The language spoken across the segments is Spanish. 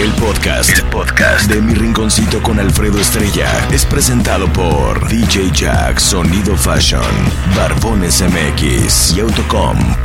El podcast, podcast de Mi Rinconcito con Alfredo Estrella es presentado por DJ Jack Sonido Fashion, Barbones MX y Autocom.mx.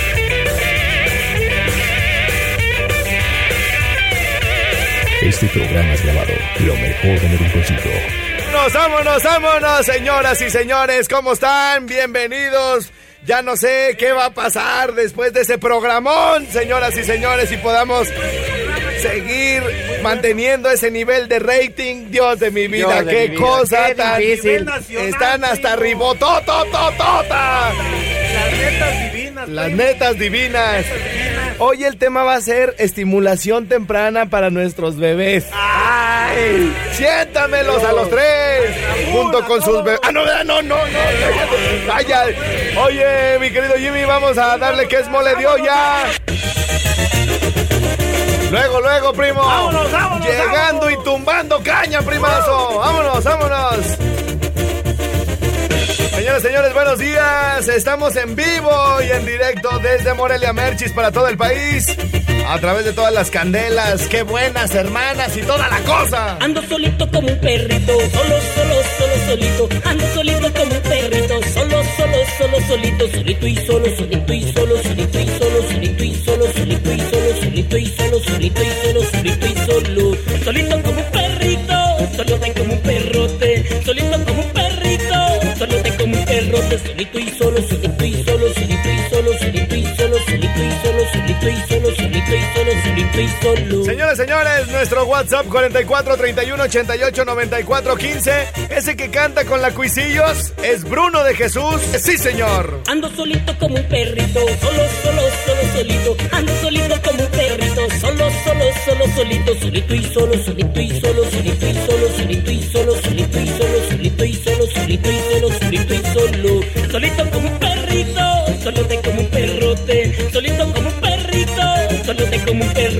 Este programa es grabado lo mejor de Mi Rinconcito. Vámonos, vámonos, vámonos, señoras y señores, ¿cómo están? Bienvenidos. Ya no sé qué va a pasar después de ese programón, señoras y señores, y podamos seguir manteniendo ese nivel de rating. Dios de mi vida, Dios qué mi vida, cosa qué tan difícil. Están hasta arriba, tota. Las netas divinas. Las netas divinas. Hoy el tema va a ser estimulación temprana para nuestros bebés. ¡Ay! Siéntamelos a los tres. Junto con sus bebés. ¡Ah, no, no, no, no! Vaya. Oye, mi querido Jimmy, vamos a darle que es mole de olla. Luego, luego, primo. Vámonos, vámonos, Llegando vámonos. y tumbando caña, primazo. Vámonos, vámonos. Señores, señores, buenos días. Estamos en vivo y en directo desde Morelia Merchis para todo el país. A través de todas las candelas. Qué buenas hermanas y toda la cosa. Ando solito como un perrito, solo, solo, solo, solito. Ando solito como un perrito, solo, solo, solo, solito. Solito y solo, solito y solo, y solo. Señores, señores, nuestro WhatsApp 44 31 88 94 15. Ese que canta con la cuisillos es Bruno de Jesús. Sí, señor. Ando solito como un perrito, solo, solo, solo, solito. Ando solito como un perrito, solo, solo, solo, solito. Solito y solo, solito y solo, solito y solo, solito y solo, solito y solo, solito y solo, solito y solo, solito y solo. Solito como un perrito, solote como un perrote.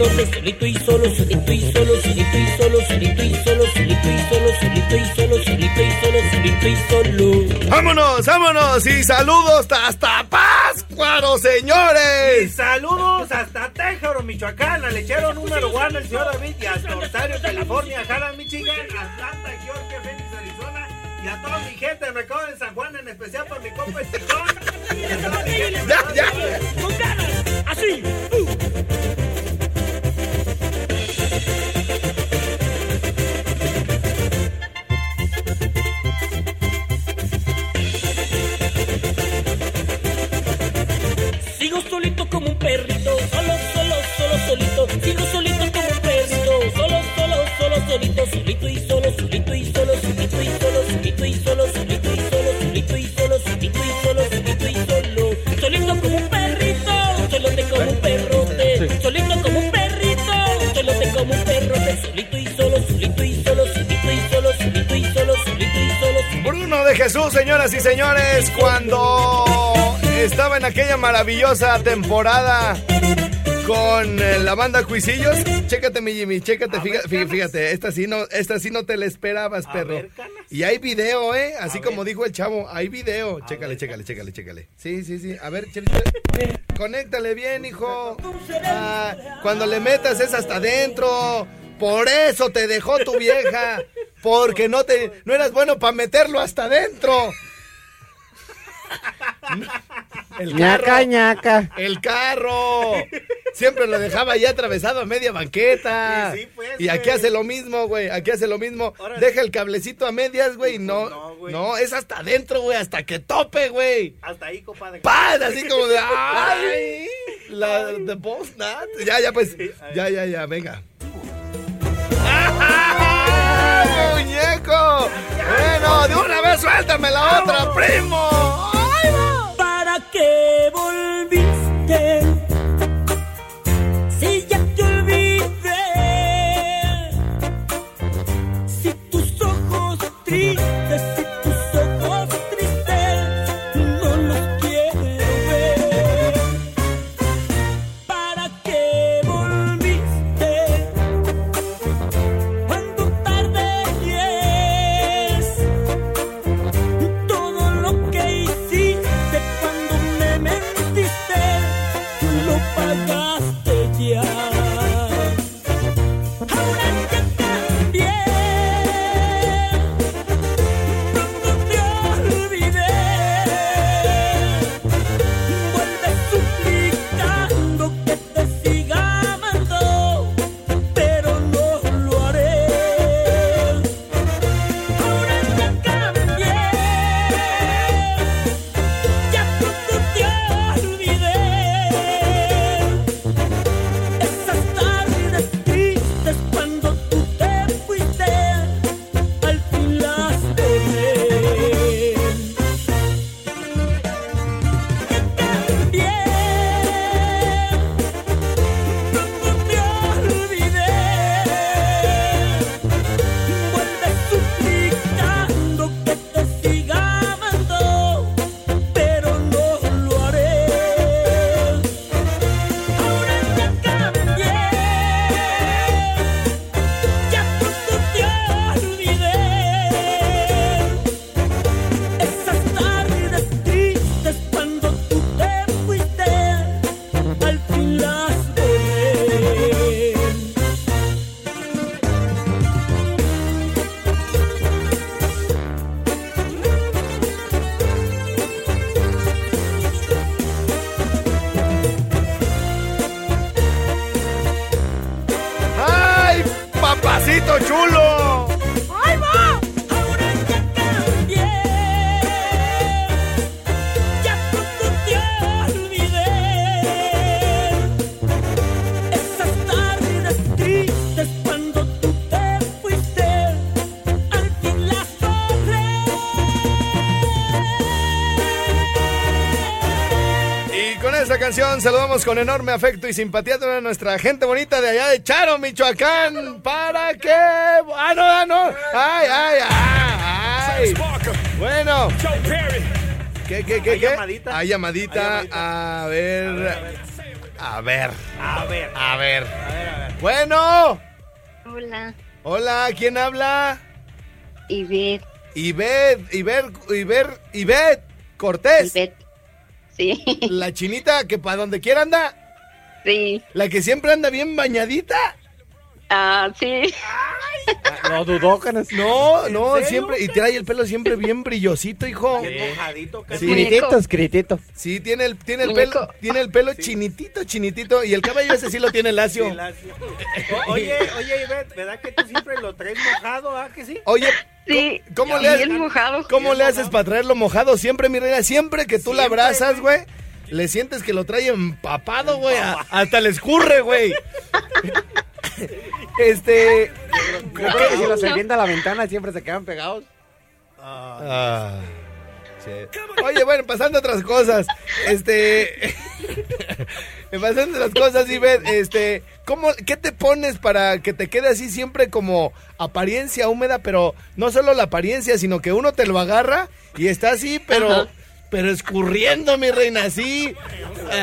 Perrote. Solito y solo, solito y solo, solito y solo, solito y solo, solito y solo, solito y solo, solito y solo, solito y solo. Vámonos, vámonos y saludos hasta Páscuaro, Y señores. saludos hasta Tejero, Michoacán, al lechero número uno, el señor David, y hasta Ontario, California, Jara, Michigan, Atlanta, Georgia, Phoenix, Arizona, y a toda mi gente del mercado de San Juan, en especial por mi compa Esticón. Y Ya, ya. Con ganas, así. En aquella maravillosa temporada con eh, la banda Cuisillos. Chécate, mi Jimmy, chécate, fíjate, fíjate, esta sí no, esta sí no te la esperabas, perro. y hay video, ¿eh? Así como dijo el chavo, hay video. chécale, chécale, chécale, chécale. Sí, sí, sí. A ver, conéctale bien, hijo. Ah, cuando le metas es hasta adentro. Por eso te dejó tu vieja. Porque no te no eras bueno para meterlo hasta adentro. El carro, ñaca, El carro. Siempre lo dejaba ahí atravesado a media banqueta. Pues, y aquí hace lo mismo, güey. Aquí hace lo mismo. Deja el cablecito a medias, güey. No, no, es hasta adentro, güey. Hasta que tope, güey. Hasta ahí, compadre. ¡Paz! Así como de. ¡Ay! La de post Ya, ya, pues. Ya, ya, ya, venga. muñeco! Bueno, de una vez suéltame la otra, primo. ¿Para qué volviste? Saludamos con enorme afecto y simpatía a toda nuestra gente bonita de allá de Charo, Michoacán. ¿Para qué? ¡Ah, no, ah, no! ¡Ay, ay, ay! ay. Bueno. ¿Qué, qué, qué, ¿Hay qué? llamadita? Hay llamadita. A ver. A ver. A ver. A ver. Bueno. Hola, Hola, ¿quién habla? Ivette. Ivette, Ivette, Ivette, Ivette Cortés. Ivette. Sí, La chinita que para donde quiera anda. sí, La que siempre anda bien bañadita. ah, sí. No dudó, canas. No, no, serio? siempre. Y trae el pelo siempre bien brillosito, hijo. Bien mojadito. Sí. Escritito. Sí, tiene el, tiene el Muñeco. pelo, tiene el pelo chinitito, chinitito. Y el cabello ese sí lo tiene lacio. Sí, lacio. O- Oye, oye, Ivette, ¿verdad que tú siempre lo traes mojado, ah, que sí? Oye, Sí, ¿cómo le haces? bien mojado. ¿cómo Bien le haces mojado. para traerlo mojado siempre, mi reina? Siempre que tú la abrazas, güey, le sientes que lo trae empapado, güey. Hasta le escurre, güey. Este. Yo creo que si los avienta a la ventana siempre se quedan pegados. Ah, sí. Oye, bueno, pasando a otras cosas. Este. pasando a otras cosas, Ivette, este. ¿Cómo, ¿Qué te pones para que te quede así siempre como apariencia húmeda? Pero no solo la apariencia, sino que uno te lo agarra y está así, pero. Ajá. Pero escurriendo, mi reina, así.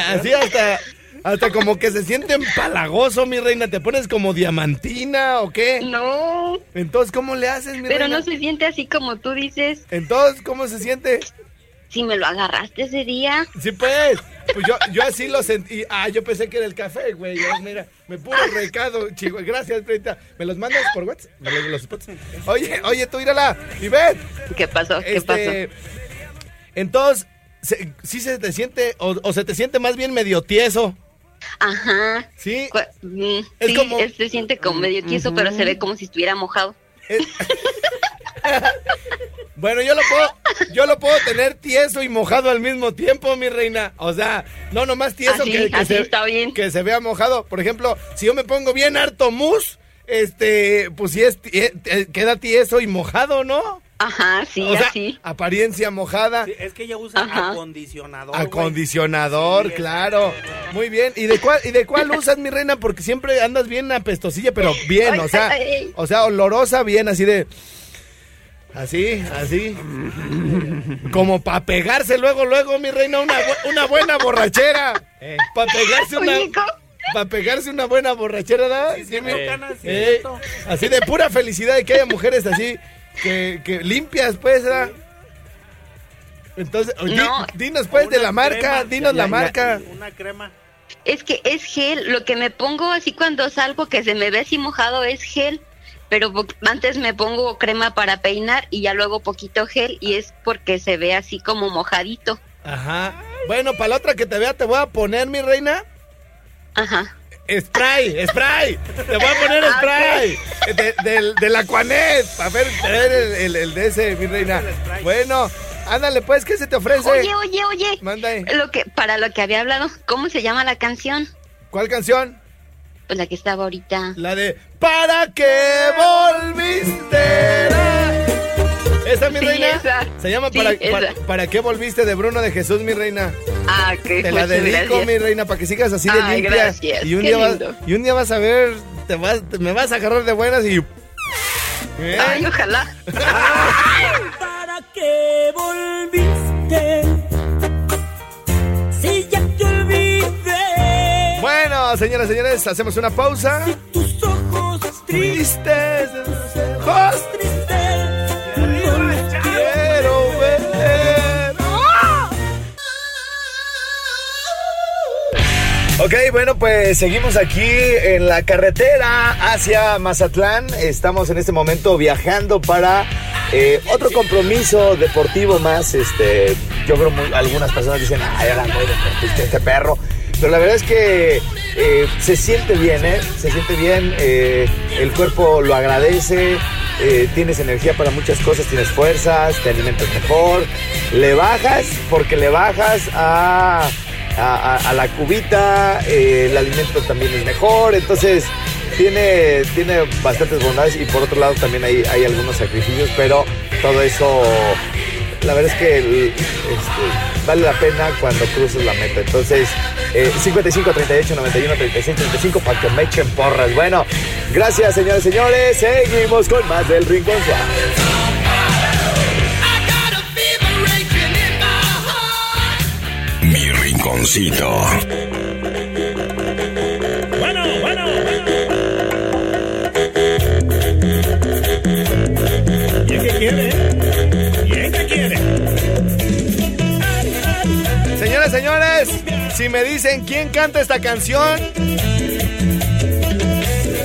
Así hasta. Hasta como que se siente empalagoso, mi reina. ¿Te pones como diamantina o qué? No, Entonces, ¿cómo le haces, mi pero reina? no se siente así como tú dices. Entonces, ¿cómo se siente? Si me lo agarraste ese día. Sí, pues. Pues yo, yo así lo sentí. Ah, yo pensé que era el café, güey. Mira, me puro recado, chico. Gracias, Preta. ¿Me los mandas por WhatsApp? ¿Me los, los spots? Oye, oye, tú írala. Y ven. ¿Qué pasó? ¿Qué Este, entonces, se- ¿sí se te siente o, o se te siente más bien medio tieso? pasó? Ajá. Sí. Cu- mm, Es sí, como- él se siente como medio tieso, pero se ve como si estuviera mojado. Bueno, yo lo puedo, yo lo puedo tener tieso y mojado al mismo tiempo, mi reina. O sea, no nomás tieso Así, que, que así se, está bien. que se vea mojado. Por ejemplo, si yo me pongo bien harto mousse, este, pues sí es, eh, queda tieso y mojado, ¿no? Ajá, sí, o sea, así. apariencia mojada. Sí, es que ella usa Ajá. acondicionador. Acondicionador, Sí, claro. Muy bien. ¿Y de cuál y de cuál usas, mi reina? Porque siempre andas bien apestosilla, pero bien, Ay, o sea, ay, ay. o sea, olorosa, bien así de así, así. Como para pegarse luego luego, mi reina, una bu- una buena borrachera. Para pegarse una Oye, para pegarse una buena borrachera, ¿verdad? Sí, sí, mi- no, sí, Eh, así de pura felicidad de que haya mujeres así que, que limpias, pues, ¿verdad? Entonces, di- No. dinos pues de la marca, crema. dinos Ya, la ya, marca. Una crema. Es que es gel. Lo que me pongo así cuando salgo, que se me ve así mojado, es gel. Pero antes me pongo crema para peinar y ya luego poquito gel y es porque se ve así como mojadito. Ajá. Bueno, para la otra que te vea te voy a poner, mi reina, Ajá. spray, spray. Te voy a poner Ah, spray. De, del, del Aquanet. A ver, traer el, el- el de ese, mi reina. Bueno, ándale pues, ¿qué se te ofrece? Oye, oye, oye. Manda ahí. Lo que, para lo que había hablado, ¿cómo se llama la canción? ¿Cuál canción? Pues la que estaba ahorita. La de ¿Para qué volviste? ¿Esa, mi Sí, reina? esa. Se llama Sí, para, para, ¿Para qué volviste de Bruno de Jesús, mi reina? Ah, que Te la dedico, gracias. mi reina, para que sigas así de Ay, limpia. gracias, Y un, qué día vas, y un día vas a ver, te vas, te- me vas a agarrar de buenas y... ¿Eh? Ay, ojalá. ¿Para qué volviste? Si ya. Bueno, señoras y señores, hacemos una pausa. Tus ojos tristes, ojos, tristes. quiero ver. Ok, bueno, pues seguimos aquí en la carretera hacia Mazatlán. Estamos en este momento viajando para eh, otro compromiso deportivo más. Este, yo creo muy, algunas personas dicen, ay, ahora muy deportista este perro. Pero la verdad es que eh, se siente bien, ¿eh? Se siente bien, eh, el cuerpo lo agradece, eh, tienes energía para muchas cosas, tienes fuerzas, te alimentas mejor, le bajas porque le bajas a a, la cubita, el alimento también es mejor, entonces tiene, tiene bastantes bondades y por otro lado también hay, hay algunos sacrificios, pero todo eso, la verdad es que este, vale la pena cuando cruces la meta. Entonces, eh, 55, 38, 91, 36, 35 para que me echen porras. Bueno, gracias señores y señores, seguimos con más del Rincón Suave. Mi rinconcito. Bueno, bueno, ¿Y qué quiere? Señores, señores, si me dicen quién canta esta canción,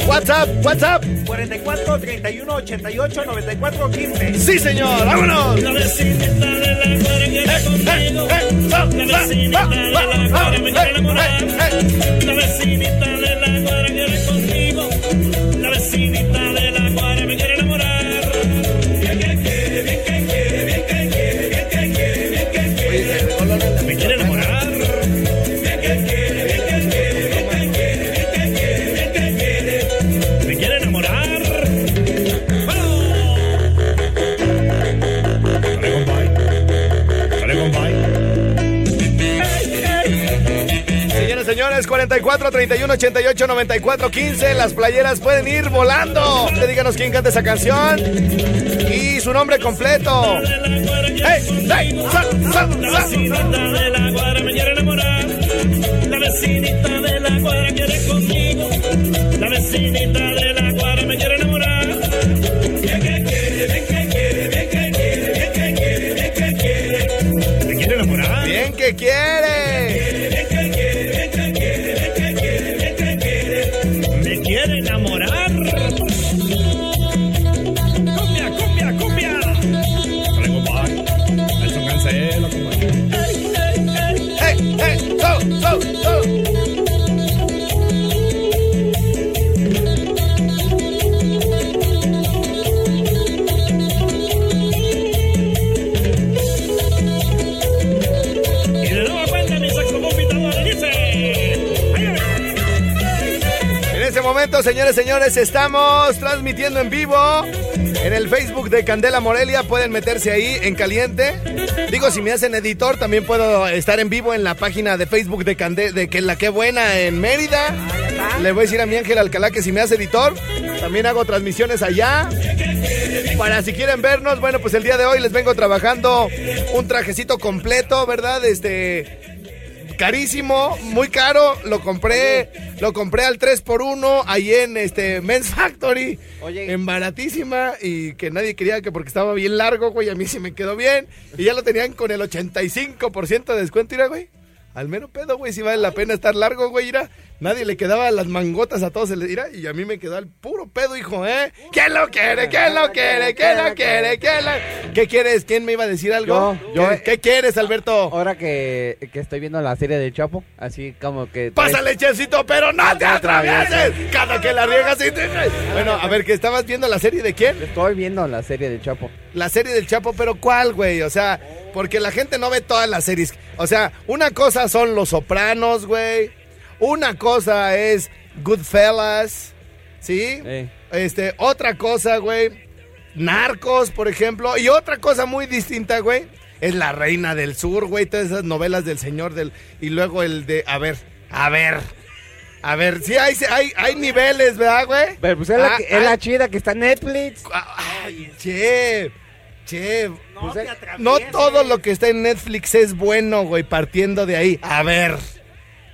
WhatsApp, WhatsApp. 44 31 88 94 15. Sí, señor, vámonos. La vecinita de la quiere conmigo. La vecinita de la vecinita de quiere conmigo. 31, 88, 94, 15. Las playeras pueden ir volando. Díganos quién canta esa canción y su nombre completo. ¡Hey! ¡Hey! ¡Sal, sal, sal! la vecinita de la cuadra quiere conmigo. La vecinita de la cuadra me quiere enamorar. Bien que quiere, bien que quiere, bien que quiere, bien que quiere, bien que quiere. ¿Me quiere enamorar? Bien que quiere. Momento, señores, señores, estamos transmitiendo en vivo en el Facebook de Candela Morelia. Pueden meterse ahí en caliente. Digo, si me hacen editor, también puedo estar en vivo en la página de Facebook de Candela, de que la que buena en Mérida. Le voy a decir a mi Ángel Alcalá que si me hace editor, también hago transmisiones allá. Para si quieren vernos, bueno, pues el día de hoy les vengo trabajando un trajecito completo, ¿verdad? Este carísimo, muy caro, lo compré, lo compré al 3x1 ahí en este Men's Factory, Oye. en baratísima y que nadie quería que porque estaba bien largo, güey, a mí sí me quedó bien y ya lo tenían con el 85% de descuento, mira, güey. Al menos pedo, güey, si vale la pena estar largo, güey, mira. Nadie le quedaba las mangotas a todos, se les dirá, y a mí me quedó al puro pedo, hijo, ¿eh? ¿Quién lo quiere? ¿Quién lo quiere? ¿Quién lo quiere? ¿Quién lo... ¿Qué quieres? ¿Quién me iba a decir algo? Yo, yo. ¿Qué, qué quieres, Alberto? Ahora que, que estoy viendo la serie del Chapo, así como que... Pásale, Chelsito, pero no te atravieses. Cada que la riegas y te... Bueno, a ver, que estabas viendo la serie de quién? Estoy viendo la serie del Chapo. La serie del Chapo, pero ¿cuál, güey? O sea, porque la gente no ve todas las series. O sea, una cosa son Los Sopranos, güey. Una cosa es Goodfellas, ¿sí? Eh. Este, otra cosa, güey, Narcos, por ejemplo. Y otra cosa muy distinta, güey, es La Reina del Sur, güey. Todas esas novelas del señor del... Y luego el de... A ver, a ver... A ver, sí hay, hay, hay niveles, ¿verdad, güey? Pero pues es, la, Ah, que- es ah, la chida que está en Netflix. Ay, che, che. No pues, te eh, no todo lo que está en Netflix es bueno, güey, partiendo de ahí. A ver,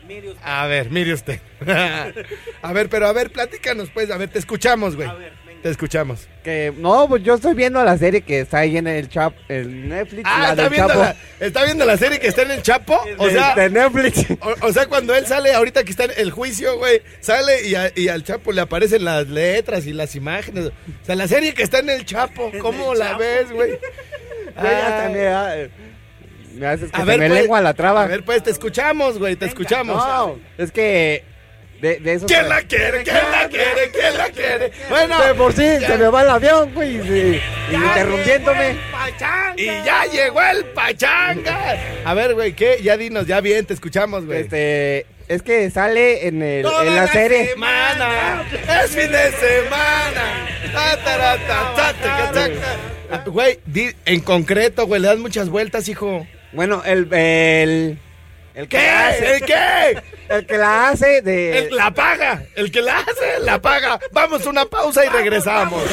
Mire usted. a ver, mire usted. a ver, pero a ver, platícanos, pues. A ver, te escuchamos, güey. A ver, venga. Te escuchamos. Que no, pues yo estoy viendo la serie que está ahí en el Chap, el Netflix, Ah, la ¿está del viendo, Chapo. la, ¿está viendo la serie que está en el Chapo? O sea, de Netflix. o, o sea, cuando él sale, ahorita que está en el juicio, güey, sale y, a- y al Chapo le aparecen las letras y las imágenes. O sea, la serie que está en el Chapo, ¿cómo el la Chapo. ves, güey? Güey, hasta Ay. Me, haces que A se ver, me pues, lengua la traba. A ver, pues, te escuchamos, güey, te escuchamos. no, es que de, de eso... ¿Quién la quiere? ¿Quién la quiere? ¿Quién la quiere? Bueno, De por sí, ya- se me va el avión, güey, y, interrumpiéndome. Y ya llegó el pachanga. A ver, güey, ¿qué? Ya dinos, ya bien, te escuchamos, güey. Este, es que sale en, el, Toda en la serie. semana, es fin de semana. Güey, en concreto, güey, le das muchas vueltas, hijo. Bueno, el, el, el que ¿Qué? hace, ¿El qué? el que la hace de... El- la paga. El que la hace, la paga. Vamos a una pausa y regresamos.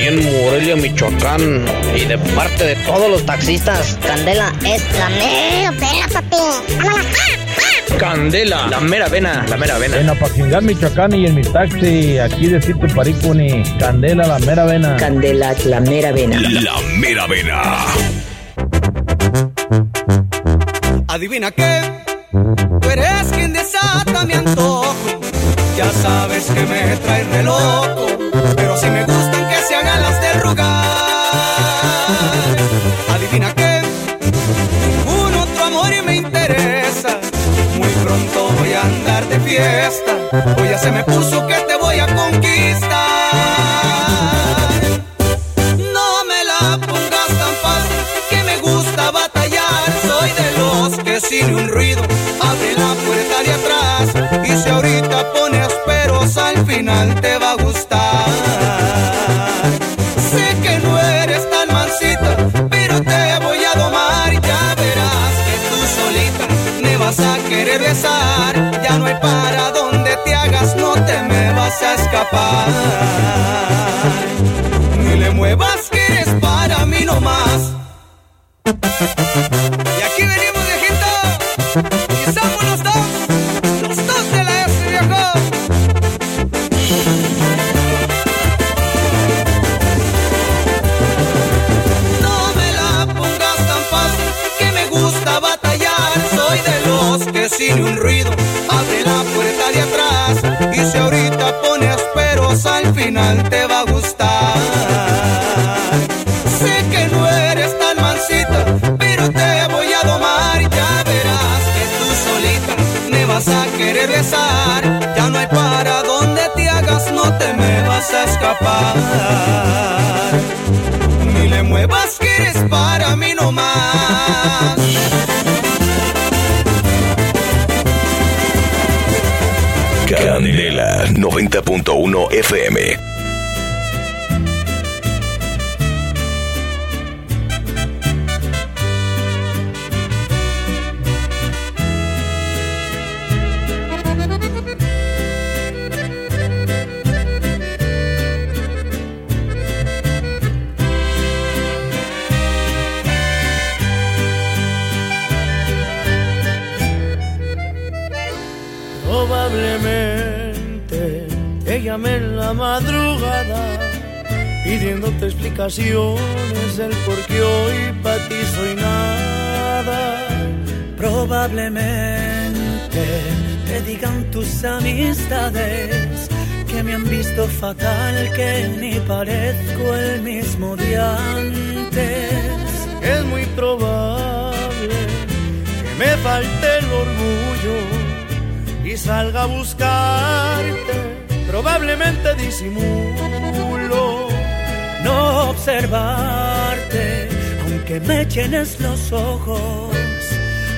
Y en Morelia, Michoacán, y de parte de todos los taxistas, Candela es la mera papi. ¡Vámonos! Candela, la mera vena, la mera vena. En Apaxingán, Michoacán y en mi taxi, aquí de Sito Paricuni, Candela, la mera vena. Candela, la mera vena. La mera vena. Adivina qué, tú eres quien desata mi antojo. Ya sabes que me trae re loco, pero si me gustan que se hagan las de rogar. Fiesta, hoy ya se me puso que te voy a conquistar. No me la pongas tan fácil, que me gusta batallar. Soy de los que sin un ruido abre la puerta de atrás. Y si ahorita pones peros, al final te va escapar. Ni le muevas que eres para mí nomás. Y aquí venimos, viejito. Final te va a gustar. Sé que no eres tan mansita, pero te voy a domar. Ya verás que tú solita me vas a querer besar. Ya no hay para donde te hagas, no te me vas a escapar. Ni le muevas que eres para mí nomás. Candela 90.1 FM. Explicaciones del por qué hoy para ti soy nada. Probablemente te digan tus amistades que me han visto fatal, que ni parezco el mismo de antes. Es muy probable que me falte el orgullo y salga a buscarte. Probablemente disimulo observarte, aunque me llenes los ojos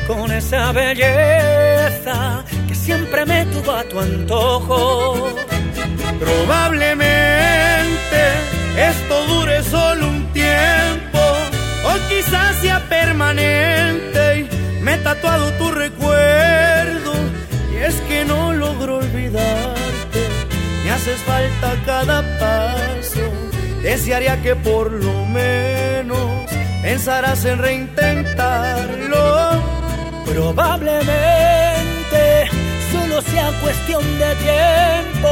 con esa belleza que siempre me tuvo a tu antojo. Probablemente esto dure solo un tiempo o quizás sea permanente y me he tatuado tu recuerdo y es que no logro olvidarte, me haces falta cada paso, desearía que por lo menos pensarás en reintentarlo. Probablemente solo sea cuestión de tiempo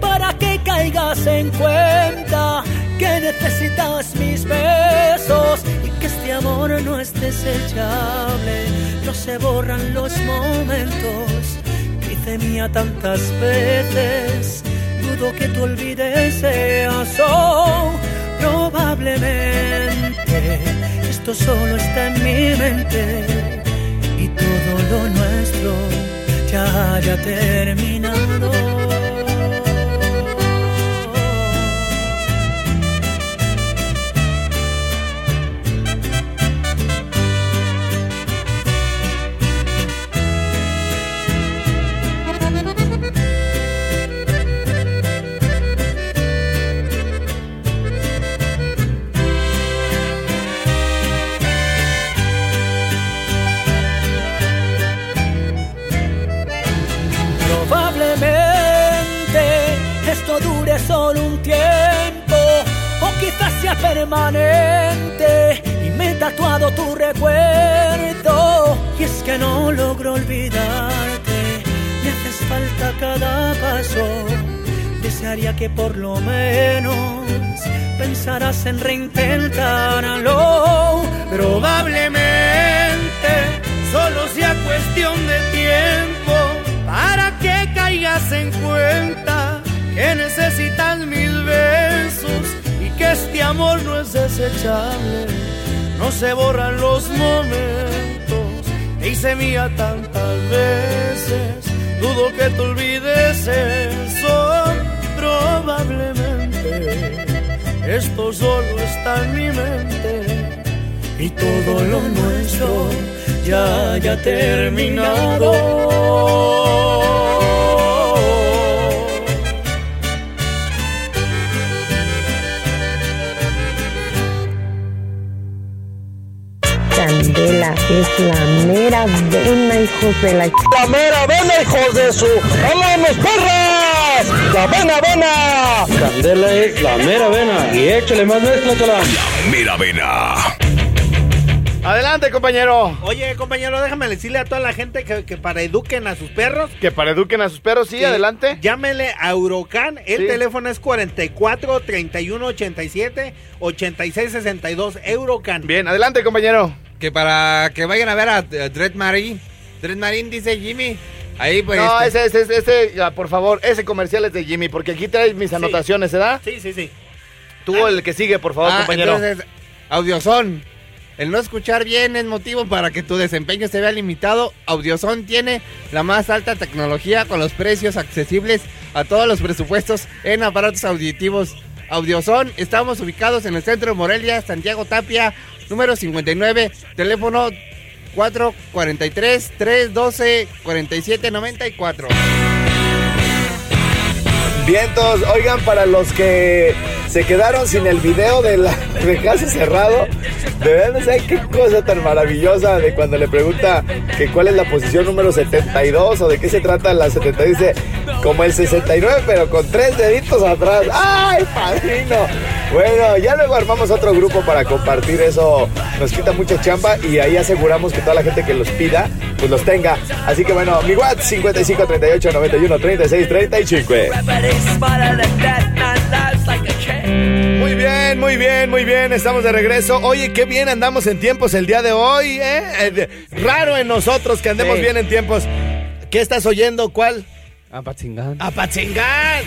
para que caigas en cuenta que necesitas mis besos y que este amor no es desechable. No se borran los momentos que hice mía tantas veces. Dudo que tú olvides eso. Esto solo está en mi mente y todo lo nuestro ya haya terminado. Permanente y me he tatuado tu recuerdo. Y es que no logro olvidarte. Me haces falta cada paso. Desearía que por lo menos pensarás en reintentarlo Probablemente. Solo sea cuestión de tiempo para que caigas en cuenta que necesitas que este amor no es desechable. No se borran los momentos que hice mía tantas veces. Dudo que te olvides eso. Probablemente esto solo está en mi mente y todo lo nuestro ya haya terminado. Es la mera vena, hijos de la... ¡La mera vena, hijos de su... ¡Vámonos, perras! ¡La vena, vena! Candela es la mera vena. Y échale más mezcla, chala. Mira vena. Adelante, compañero. Oye, compañero, déjame decirle a toda la gente que, que para eduquen a sus perros. Que para eduquen a sus perros, sí, adelante. Llámele a Eurocan. El Sí. teléfono es 44 31 87 86 62. Eurocan. Bien, adelante, compañero. Que para que vayan a ver a eh, Dread Marine. Dread Marine dice Jimmy. Ahí pues. no, este- ese, ese, ese, ya, por favor, ese comercial es de Jimmy, porque aquí traes mis anotaciones, ¿verdad? Sí, sí, sí. Tú el que sigue, por favor, Ah, compañero. Entonces, Audiozón. El no escuchar bien es motivo para que tu desempeño se vea limitado. Audiozón tiene la más alta tecnología con los precios accesibles a todos los presupuestos en aparatos auditivos. Audiozón, estamos ubicados en el centro de Morelia, Santiago Tapia, número 59, teléfono 443-312-4794. Vientos, oigan, para los que se quedaron sin el video de la de cerrado, de verdad no qué cosa tan maravillosa de cuando le pregunta que cuál es la posición número 72 o de qué se trata la 72, dice como el 69 pero con tres deditos atrás. ¡Ay, padrino! Bueno, ya luego armamos otro grupo para compartir eso, nos quita mucha chamba y ahí aseguramos que toda la gente que los pida, pues los tenga. Así que bueno, mi WhatsApp 55 38 91 36 35. Muy bien, muy bien, muy bien, estamos de regreso. Oye, qué bien andamos en tiempos el día de hoy, ¿eh? Eh, Raro en nosotros que andemos Sí. bien en tiempos. ¿Qué estás oyendo? ¿Cuál? Apatzingán. ¡Apatzingán!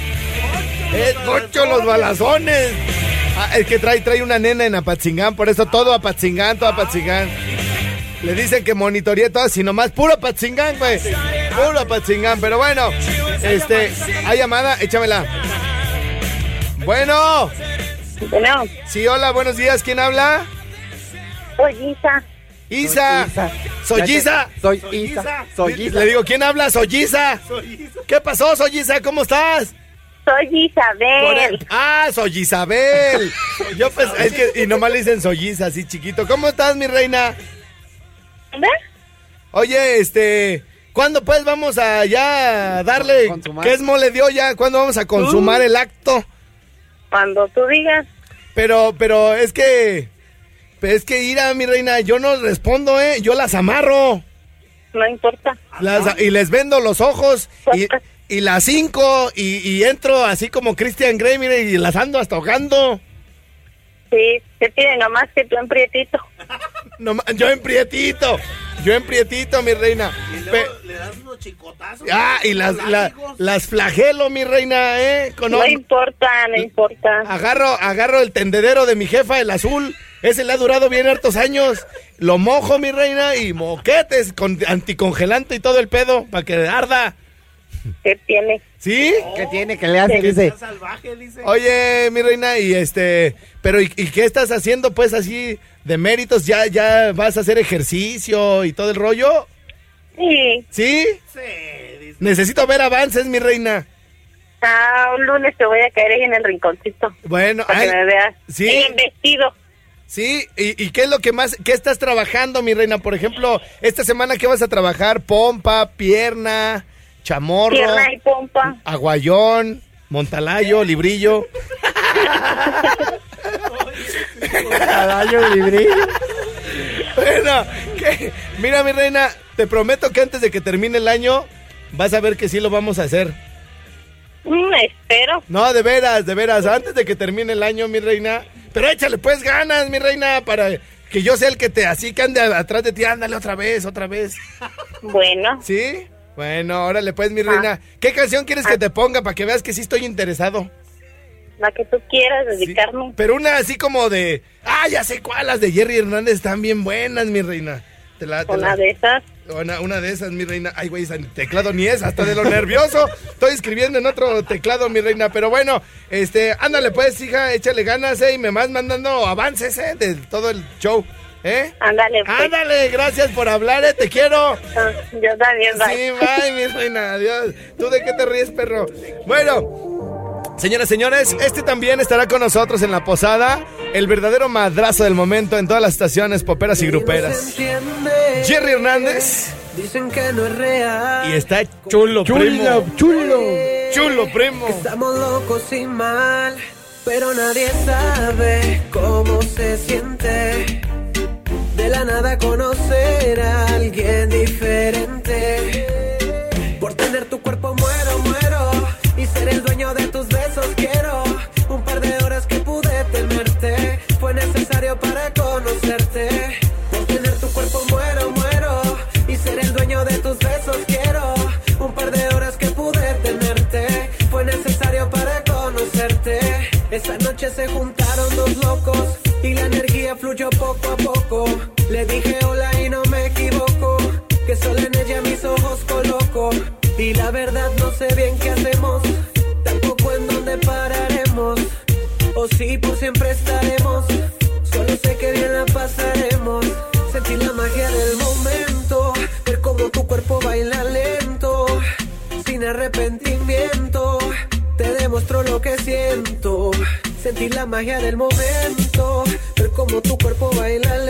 ¡Es ocho los balazones! Ah, el que trae, trae una nena en Apatzingán, por eso todo Apatzingán, todo Apatzingán. Le dicen que monitoreé todo, sino más puro Apatzingán, güey. Puro Apatzingán, pero bueno, este, hay llamada, échamela. Bueno. Bueno. Sí, hola, buenos días, ¿quién habla? Soy Isa. Isa. Soy Isa. Soy Isa. Soy Isa. Le digo, ¿quién habla? Soy Isa. ¿Qué pasó, Soy Isa? ¿Cómo estás? Soy Isabel. Ah, soy Isabel. Yo pues, es que, y nomás le dicen soy Isa, así chiquito. ¿Cómo estás, mi reina? Oye, este, ¿cuándo pues vamos a ya darle, qué es mole dio ya? ¿Cuándo vamos a consumar Uh. el acto? Cuando tú digas. Pero, pero es que, es que ira, mi reina, yo no respondo, ¿eh? Yo las amarro. No importa. Las- y les vendo los ojos y, y las cinco y, y entro así como Christian Grey, mire, y las ando hasta ahogando. Sí, se tiene nomás que tú en prietito. No yo en prietito, yo en prietito, mi reina. Pe- Le das unos chicotazos. ah, y las, la- las flagelo, mi reina, ¿eh? Con No importa, no importa. agarro, agarro el tendedero de mi jefa, el azul. Ese le ha durado bien hartos años. Lo mojo, mi reina, y moquetes con anticongelante y todo el pedo, para que arda. ¿Qué tiene? ¿Sí? ¿Qué tiene que le hace? Dice. salvaje, dice. Oye, mi reina, y este, pero ¿y, y qué estás haciendo pues así de méritos? ¿Ya, ya vas a hacer ejercicio y todo el rollo? Sí. ¿Sí? Necesito ver avances, mi reina. Ah, un lunes te voy a caer ahí en el rinconcito. Bueno, Para que me veas. sí. Bien vestido. Sí, ¿Y, y qué es lo que más, qué estás trabajando, mi reina? Por ejemplo, esta semana, ¿qué vas a trabajar? Pompa, pierna, chamorro, Pierna y pompa. aguayón, montalayo, librillo. Caballo librillo. Bueno, ¿qué? mira mi reina, te prometo que antes de que termine el año vas a ver que sí lo vamos a hacer. Mm, espero. No, de veras, de veras, antes de que termine el año, mi reina. Pero échale pues ganas, mi reina, para que yo sea el que te así que ande atrás de ti, ándale otra vez, otra vez. Bueno. ¿Sí? Bueno, órale pues, mi reina. ¿Qué canción quieres que te ponga para que veas que sí estoy interesado? La que tú quieras dedicarme. Pero una así como de, ah, ya sé cuál, las de Jerry Hernández están bien buenas, mi reina. Te la- te Una la- de esas. Una, una de esas, mi reina. Ay, güey, teclado ni es, hasta de lo nervioso. Estoy escribiendo en otro teclado, mi reina. Pero bueno, este, ándale pues, hija, échale ganas, eh, y me vas mandando avances, eh, de todo el show, eh. Ándale, pues. Ándale, gracias por hablar, eh, te quiero. Ah, yo también, bye. Sí, bye, mi reina, adiós. ¿Tú de qué te ríes, perro? Bueno. Señoras, señores, este también estará con nosotros en la posada, el verdadero madrazo del momento en todas las estaciones poperas y gruperas. Jerry Hernández. Dicen que no es real. Y está chulo, primo. chulo. Chulo, primo. Estamos locos y mal, pero nadie sabe cómo se siente. De la nada conocer a alguien diferente. Poco a poco. Le dije hola y no me equivoco. Que solo en ella mis ojos coloco. Y la verdad no sé bien qué hacemos. Tampoco en dónde pararemos. O si por siempre estaremos. Solo sé que bien la pasaremos. Sentir la magia del momento. Ver cómo tu cuerpo baila lento. Sin arrepentimiento. Te demuestro lo que siento. Sentir la magia del momento. Cómo tu cuerpo baila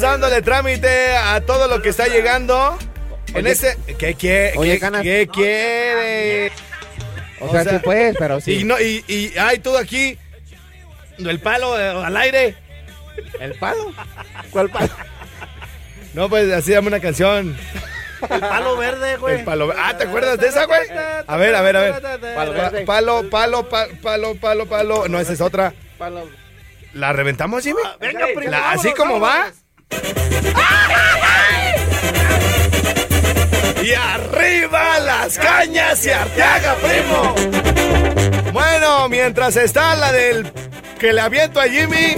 dándole, trámite a todo lo que está llegando. En Oye, este. ¿Qué quiere? oye, ¿Qué, quiere? O sea, sí puedes, pero sí. Y, no, y, y ay, tú aquí. El palo eh, al aire. ¿El palo? ¿Cuál palo? No, pues así dame una canción. El palo verde, güey. El palo Ah, ¿te acuerdas de esa, güey? A ver, a ver, a ver. Palo verde. Palo, palo, pa- palo, palo, palo. No, esa es otra. Palo. ¿La reventamos, Jimmy? venga, primo, La- así como va. Y arriba las cañas y Arteaga, primo. Bueno, mientras está la del que le aviento a Jimmy.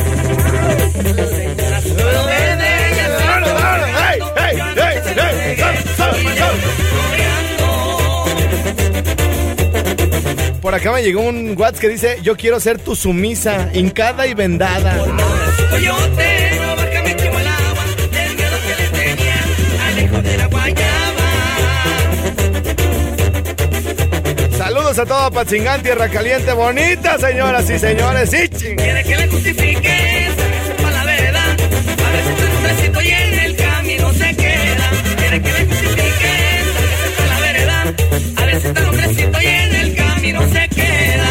Por acá me llegó un WhatsApp que dice, yo quiero ser tu sumisa, hincada y vendada. No a todo Patzingán, Tierra Caliente, bonita, señoras y señores. Sí, ching. Quiere que le justifique, sáquese pa' la vereda. A está un recito y en el camino se queda. Quiere que le justifique, sáquese pa' la vereda. A si está un recito y en el camino se queda.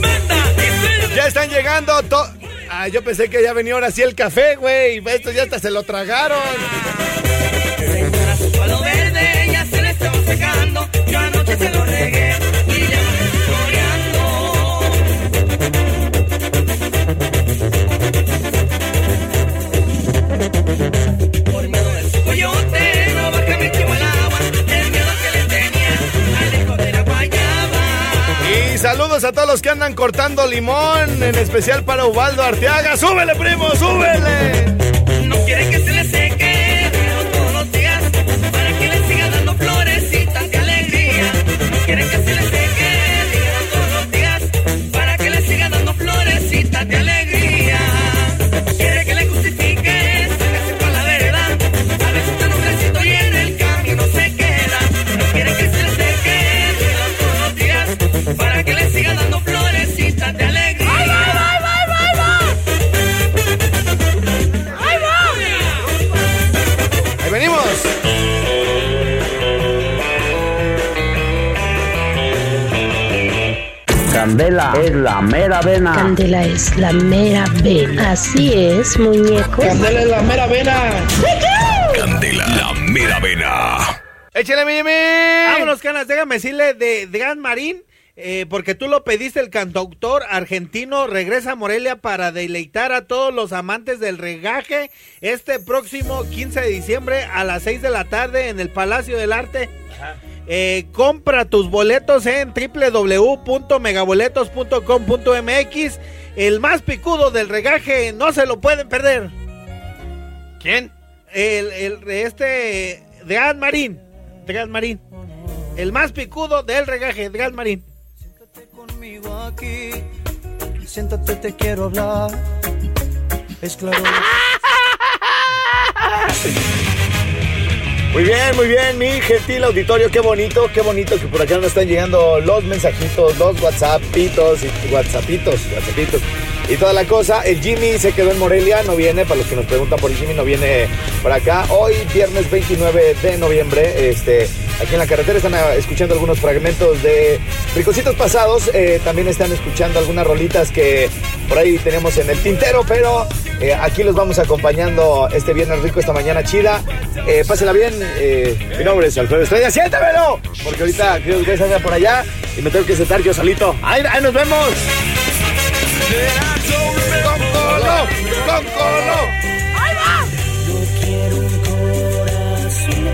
Banda y Ya están llegando to- Ah, yo pensé que ya venía ahora sí el café, güey. Esto ya hasta se lo tragaron. Los que andan cortando limón, en especial para Ubaldo Arteaga. ¡Súbele, primo, súbele! No que se Candela es la mera vena. Candela es la mera vena. Así es, muñecos. Candela es la mera vena. Candela, la mera vena. ¡Échale, mi Vámonos, canas, déjame decirle de Gran Marín. eh, porque tú lo pediste, el cantautor argentino regresa a Morelia para deleitar a todos los amantes del regaje este próximo 15 de diciembre a las 6 de la tarde en el Palacio del Arte. Eh, compra tus boletos en www.megaboletos.com.mx. El más picudo del regaje, no se lo pueden perder. ¿Quién? El, el este Dean Marín. Dean Marín. El más picudo del regaje, Dean Marín. conmigo aquí. Siéntate, te quiero hablar. Es claro. Muy bien, muy bien, mi gentil auditorio, qué bonito, qué bonito que por acá nos están llegando los mensajitos, los whatsappitos, y whatsappitos, whatsappitos y toda la cosa. El Jimmy se quedó en Morelia, no viene, para los que nos preguntan por el Jimmy, no viene por acá. Hoy, viernes 29 de noviembre, este, aquí en la carretera están ah, escuchando algunos fragmentos de Ricocitos pasados, eh, también están escuchando algunas rolitas que por ahí tenemos en el tintero, pero eh, aquí los vamos acompañando este viernes rico, esta mañana chida. Eh, pásela bien, mi nombre es Alfredo Estrella, siéntamelo, porque ahorita creo que ustedes por allá y me tengo que sentar yo solito. ¡Ahí, ahí nos vemos! ¡Con colo! ¡Con colo! ¡Ahí va! Yo quiero un corazón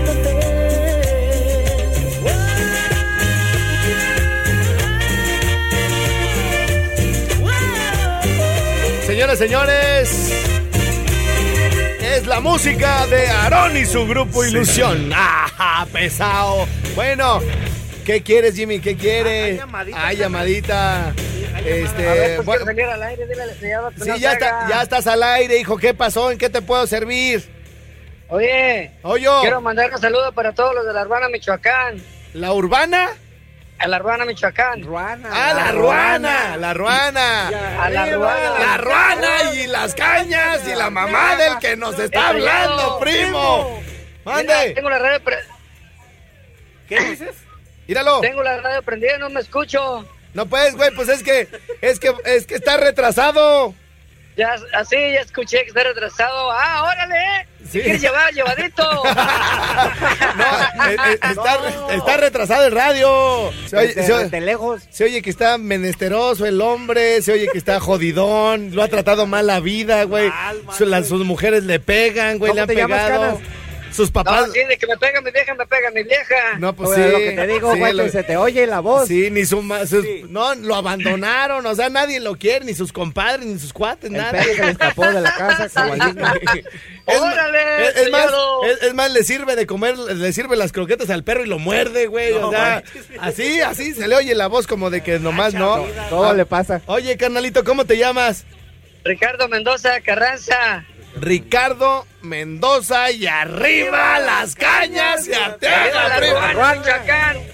Señoras, señores, es la música de Aarón y su grupo Ilusión. ¡Ah, pesado! Bueno, ¿qué quieres, Jimmy? ¿Qué quiere? Ay, llamadita. Este, A ver, pues bueno, quiero salir al aire, dile sí, no ya, está, ya estás al aire, hijo. ¿Qué pasó? ¿En qué te puedo servir? Oye, Oye, quiero mandar un saludo para todos los de la Urbana, Michoacán. ¿la urbana? A la Urbana, Michoacán. ¡Ah, la ruana! ¡La ruana! A la ruana. ¡La ruana y las cañas y la mamá del que nos está Estrellado. hablando, primo! Mira, ¡Mande! tengo la radio pre- ¿Qué dices? ¡Míralo! Tengo la radio prendida, no me escucho. No puedes, güey, pues es que, es que, es que está retrasado. Ya, así, ya escuché que está retrasado. ¡Ah, órale! Sí. Quieres llevar, llevadito. Eh, eh, está, está retrasado el radio. Se oye, Desde- se oye- desde lejos. se oye que está menesteroso el hombre, se oye que está jodidón, lo ha tratado mal la vida, güey. Su- las- sus mujeres le pegan, güey, ¿Cómo le han te llamas, pegado. Canas? Sus papás. No, sí, de que me pega mi vieja, me pega mi vieja. No, pues Oye, sí. lo que te digo, sí, güey, lo- que se te oye la voz. Sí, ni su, ma- sus- No, lo abandonaron, o sea, nadie lo quiere, ni sus compadres, ni sus cuates, nada. perro que le escapó de la casa. Es, ¡Órale, es- es más, es, es más, le sirve de comer, le sirve las croquetas al perro y lo muerde, güey. o sea, así, así se le oye la voz como de que nomás no. Todo Ah, le pasa. Oye, carnalito, ¿cómo te llamas? Ricardo Mendoza Carranza. Ricardo Mendoza y arriba las cañas y Arriba primo.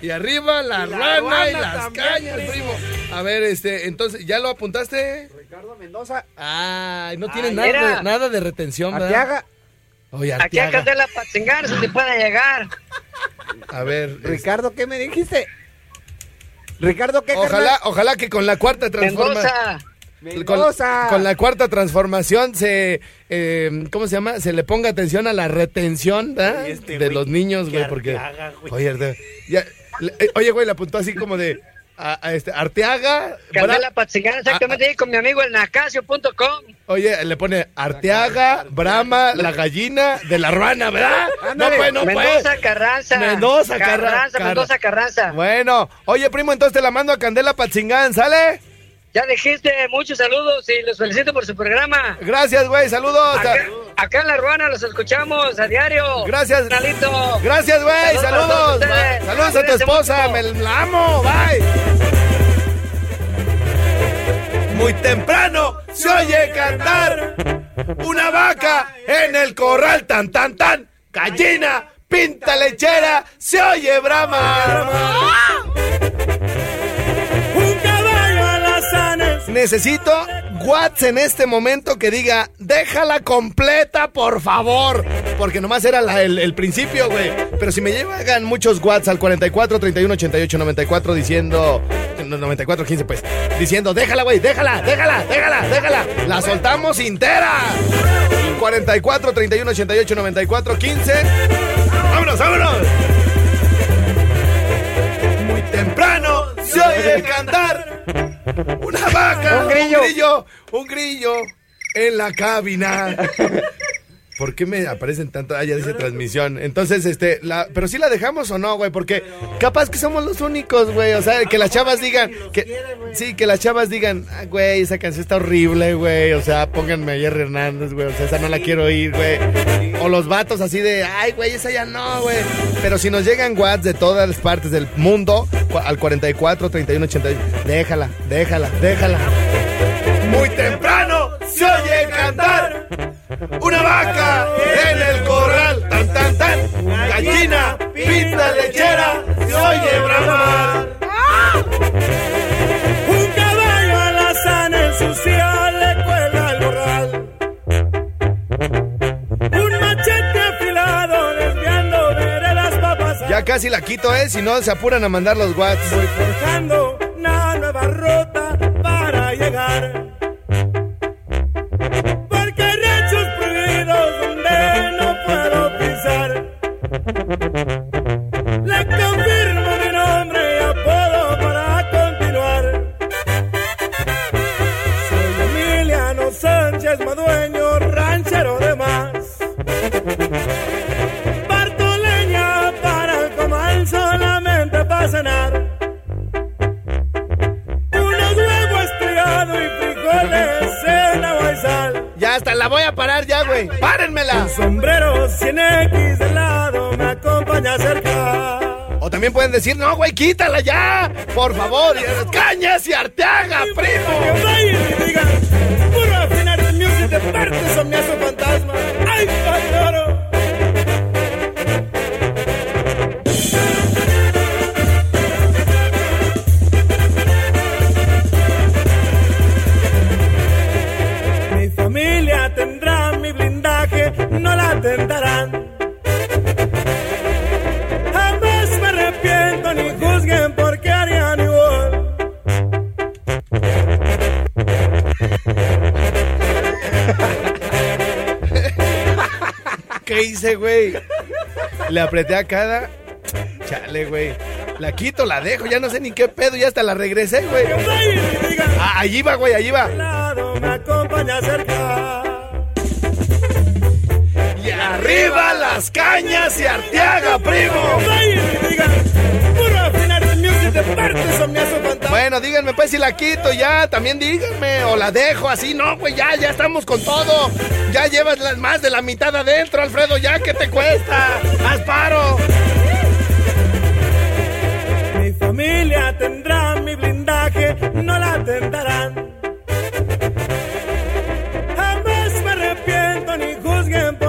Y arriba la, La rana y las también, cañas, primo. A ver, este, entonces, ¿ya lo apuntaste? Ricardo Mendoza. Ay, no tiene Ay, nada, de, nada de retención, ¿verdad? Arteaga. Oye, Aquí a Arteaga. Candela Patzingán es donde pueda llegar. A ver. Ricardo, ¿qué me dijiste? Ricardo, ¿qué Ojalá, ojalá que con la cuarta transformación. Mendoza. Con, Mendoza. con la cuarta transformación se, eh, ¿cómo se llama? Se le ponga atención a la retención este de güey, los niños, güey, porque... Arteaga, güey. Oye, ya- le- eh, oye, güey, le apuntó así como de... A, a este, Arteaga... Candela Bra- Patzingán, exactamente ahí con mi amigo el nacasio.com. Oye, le pone Arteaga, Brahma, la gallina de la ruana, ¿verdad? No, pues, no, Mendoza pues. Carranza. Mendoza, Carra- Carranza, Carra- Mendoza Carranza. Bueno, oye, primo, entonces te la mando a Candela Patzingán, ¿sale? Ya dijiste, muchos saludos y los felicito por su programa. Gracias, güey, saludos. Acá, acá en La Ruana los escuchamos a diario. Gracias. Canalito. Gracias, güey. Saludos. todos ustedes. Saludos a tu esposa. mucho. Me la amo. Bye. Muy temprano se oye cantar una vaca en el corral. Tan, tan, tan. Gallina, pinta lechera. Se oye bramar. Necesito Watts en este momento que diga, déjala completa, por favor. Porque nomás era el, principio, güey. Pero si me llegan muchos Watts al 44 31 88 94 diciendo. no, 94 15, pues. diciendo, déjala, güey, déjala, déjala, déjala, déjala. La soltamos entera. 44 31 88 94 15. ¡Vámonos, vámonos! Muy temprano se oye cantar una vaca, Un grillo. un grillo, un grillo en la cabina. ¿Por qué me aparecen tanto? Ah, ya dice transmisión. Entonces, este, la, pero sí la dejamos o no, güey, porque capaz que somos los únicos, güey. O sea, que las chavas digan, que, sí, que las chavas digan, ah, güey, esa canción está horrible, güey. O sea, pónganme a Jerry Hernández, güey. O sea, esa no la quiero oír, güey. O los vatos así de, ay, güey, esa ya no, güey. Pero si nos llegan whats de todas las partes del mundo, al 44, 31, 88, déjala, déjala, déjala. Muy temprano una vaca en el corral, tan tan tan, gallina, pita lechera, se oye bramar. Un caballo alazán en su silla le cuelga al morral. Un machete afilado desviando veredas para pasar. Ya casi la quito, eh, si no se apuran a mandar los whats. Voy forjando una nueva ruta decir, no, güey, quítala ya. Por favor, cañas y arteaga, primo. ¿Qué hice, güey? Le apreté a cada. Chale, güey. La quito, la dejo, ya no sé ni qué pedo, ya hasta la regresé, güey. Ah, allí va, güey, allí va. Y arriba las cañas y arteaga, primo. Fantasma. Bueno, díganme pues si la quito ya, también díganme, o la dejo así, no, güey, ya, ya estamos con todo. Ya llevas la- más de la mitad adentro, Alfredo, ya, ¿qué te cuesta? Haz paro. Mi familia tendrá mi blindaje, no la tentarán. Jamás me arrepiento ni juzguen porque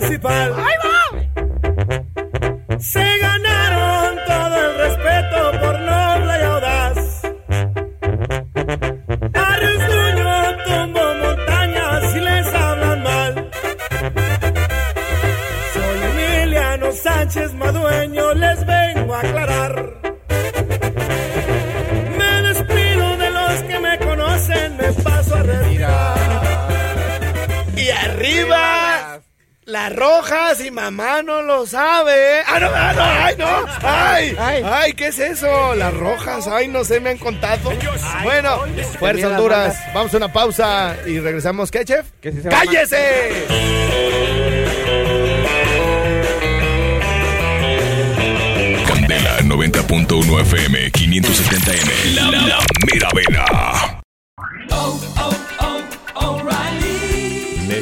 principal. Se mamá no lo sabe. Ah, no, ah, no, ay, no. Ay, ay, ¿qué es eso? Las rojas, ay, no sé, me han contado. Bueno, fuerza Honduras. Vamos a una pausa y regresamos. ¿Qué, chef? Sí se ¡Cállese! Candela 90.1 FM 570M. La, la mera vena.